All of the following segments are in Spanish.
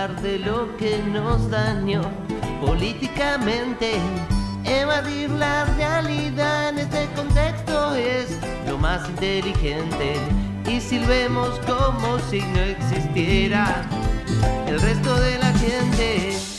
De lo que nos dañó políticamente. Evadir la realidad en este contexto es lo más inteligente. Y silbemos como si no existiera el resto de la gente.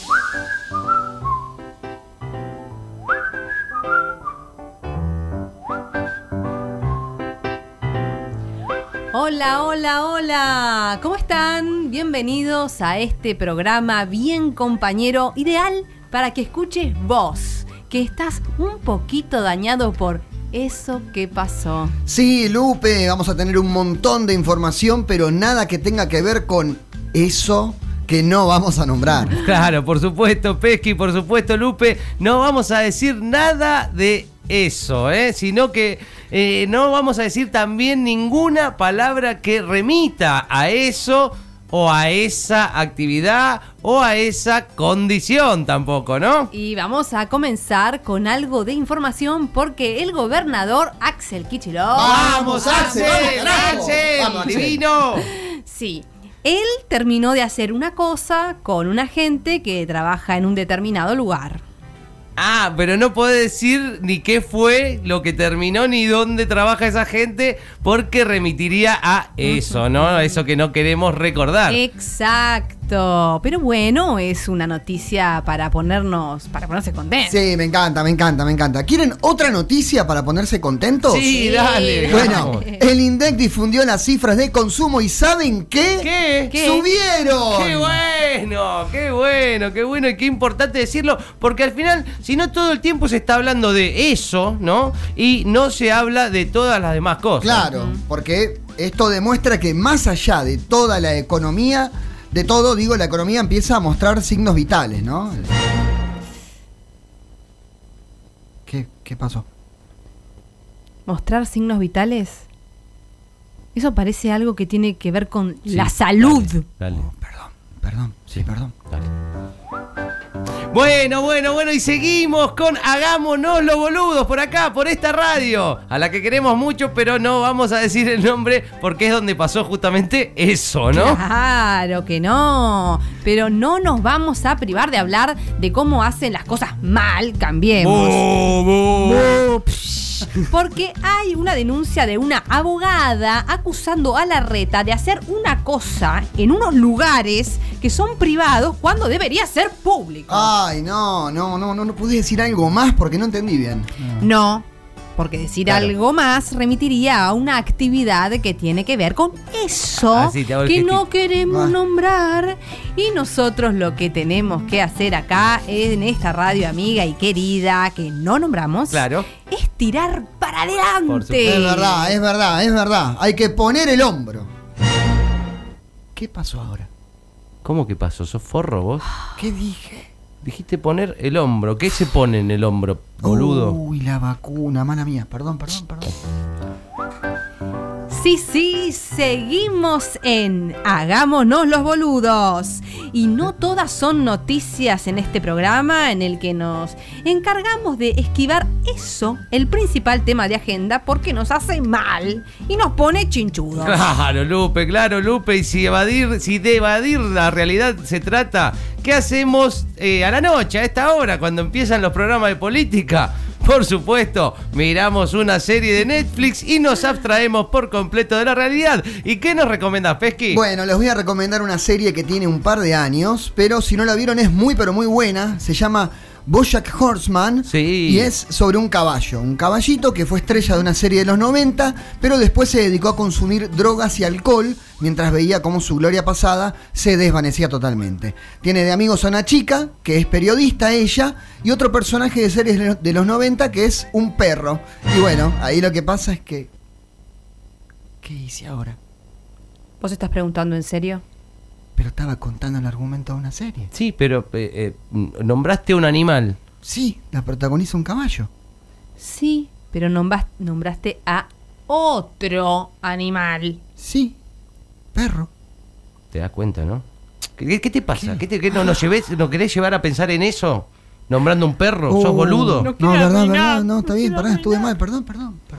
Hola, hola, hola. ¿Cómo están? Bienvenidos a este programa bien compañero, ideal para que escuches vos, que estás un poquito dañado por eso que pasó. Sí, Lupe, vamos a tener un montón de información, pero nada que tenga que ver con eso que no vamos a nombrar. Claro, por supuesto, Pesky, por supuesto, Lupe, no vamos a decir nada de eso, ¿eh? sino que eh, no vamos a decir también ninguna palabra que remita a eso o a esa actividad o a esa condición tampoco, ¿no? Y vamos a comenzar con algo de información porque el gobernador Axel Kicillof... ¡Vamos, Axel! ¡Vamos, Axel! ¡Divino! Sí. Él terminó de hacer una cosa con una gente que trabaja en un determinado lugar. Ah, pero no puede decir ni qué fue lo que terminó ni dónde trabaja esa gente porque remitiría a eso, ¿no? Eso que no queremos recordar. Exacto. Pero bueno, es una noticia para ponernos, para ponerse contentos. Sí, me encanta, me encanta, me encanta. ¿Quieren otra noticia para ponerse contentos? Sí, dale. Bueno, vamos. el INDEC difundió las cifras de consumo y ¿saben qué? ¿Qué? ¿Qué? ¡Subieron! ¡Qué bueno! ¡Qué bueno! ¡Qué bueno! Y qué importante decirlo, porque al final, si no todo el tiempo se está hablando de eso, ¿no? Y no se habla de todas las demás cosas. Claro, porque esto demuestra que más allá de toda la economía, de todo, digo, la economía empieza a mostrar signos vitales, ¿no? ¿Qué, qué pasó? Mostrar signos vitales. Eso parece algo que tiene que ver con Sí, la salud. Dale. dale. Oh, perdón, perdón, sí, perdón. Dale. Bueno, bueno, bueno, y seguimos con Hagámonos los boludos por acá, por esta radio, a la que queremos mucho, pero no vamos a decir el nombre porque es donde pasó justamente eso, ¿no? Claro que no. Pero no nos vamos a privar de hablar de cómo hacen las cosas mal, cambiemos. Bu. Bu, psh. Porque hay una denuncia de una abogada acusando a la reta de hacer una cosa en unos lugares que son privados cuando debería ser público. Ay, no, no, no, no, no pude decir algo más porque no entendí bien. No, porque decir Claro. algo más remitiría a una actividad que tiene que ver con eso Ah, sí, que no queremos Ah. nombrar. Y nosotros lo que tenemos que hacer acá en esta radio amiga y querida que no nombramos Claro. es tirar para adelante. Es verdad, es verdad, es verdad. Hay que poner el hombro. ¿Qué pasó ahora? ¿Cómo que pasó? ¿Sos forro vos? ¿Qué dije? Dijiste poner el hombro. ¿Qué se pone en el hombro, boludo? Uy, la vacuna, mala mía. Perdón, perdón, perdón. Sí, sí, seguimos en Hagámonos los boludos. Y no todas son noticias en este programa en el que nos encargamos de esquivar eso, el principal tema de agenda, porque nos hace mal y nos pone chinchudos. Claro, Lupe, claro, Lupe. Y si evadir, si de evadir la realidad se trata, ¿qué hacemos eh, a la noche, a esta hora, cuando empiezan los programas de política? Por supuesto, miramos una serie de Netflix y nos abstraemos por completo de la realidad. ¿Y qué nos recomiendas, Pesky? Bueno, les voy a recomendar una serie que tiene un par de años, pero si no la vieron es muy pero muy buena. Se llama Bojack Horseman Sí. y es sobre un caballo. Un caballito que fue estrella de una serie de los 90, pero después se dedicó a consumir drogas y alcohol mientras veía cómo su gloria pasada se desvanecía totalmente. Tiene de amigos a una chica, que es periodista ella, y otro personaje de series de los- de los 90 que es un perro. Y bueno, ahí lo que pasa es que... ¿Qué hice ahora? ¿Vos estás preguntando en serio? Pero estaba contando el argumento de una serie. Sí, pero eh, eh, nombraste un animal. Sí, la protagoniza un caballo. Sí, pero nombras- nombraste a otro animal. Sí, perro. ¿Te das cuenta, no? ¿Qué, qué te pasa? ¿Qué? ¿Qué, te, qué no, nos lleves, ¿No querés llevar a pensar en eso? ¿Nombrando un perro? ¿Sos Oh, boludo? No No, verdad, verdad, no, está no bien, pará, estuve mal, perdón, perdón, perdón.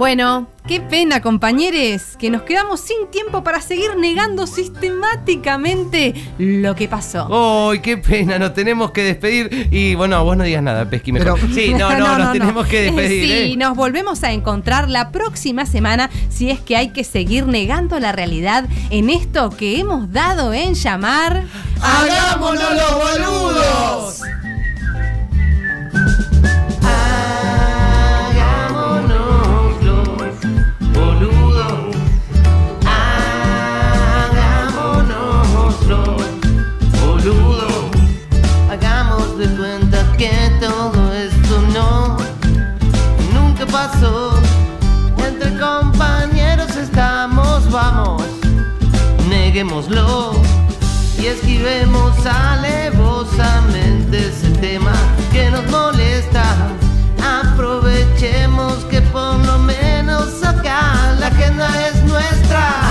Bueno, qué pena, compañeros, que nos quedamos sin tiempo para seguir negando sistemáticamente lo que pasó. ¡Ay, qué pena! Nos tenemos que despedir. Y bueno, vos no digas nada, Pesqui, mejor. Pero- Sí, no, no, nos tenemos que despedir. Sí, ¿eh? nos volvemos a encontrar la próxima semana si es que hay que seguir negando la realidad en esto que hemos dado en llamar. ¡Hagámonos los boludos! neguémoslo y esquivemos alevosamente ese tema que nos molesta. Aprovechemos que por lo menos acá la agenda es nuestra.